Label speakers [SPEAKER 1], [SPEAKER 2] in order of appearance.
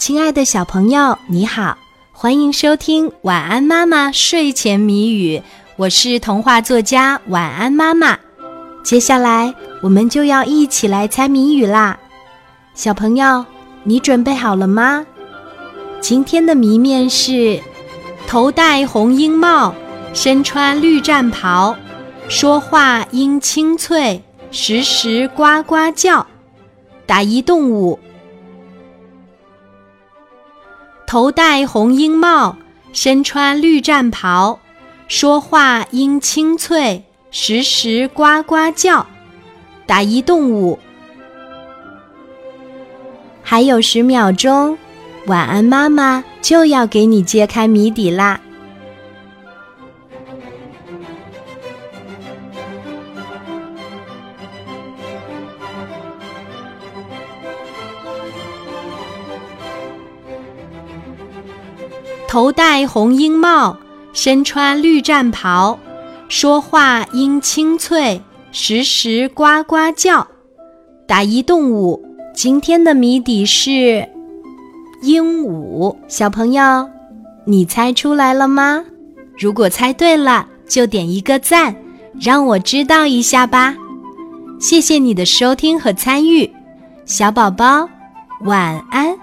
[SPEAKER 1] 亲爱的小朋友，你好，欢迎收听《晚安妈妈睡前谜语》，我是童话作家晚安妈妈。接下来我们就要一起来猜谜语啦，小朋友，你准备好了吗？今天的谜面是：头戴红缨帽，身穿绿战袍，说话音清脆，时时呱呱叫。打一动物。头戴红缨帽，身穿绿战袍，说话音清脆，时时呱呱叫。打一动物。还有十秒钟，晚安妈妈就要给你揭开谜底啦。头戴红缨帽，身穿绿战袍，说话音清脆，时时呱呱叫。打一动物，今天的谜底是鹦鹉。小朋友，你猜出来了吗？如果猜对了，就点一个赞，让我知道一下吧。谢谢你的收听和参与，小宝宝，晚安。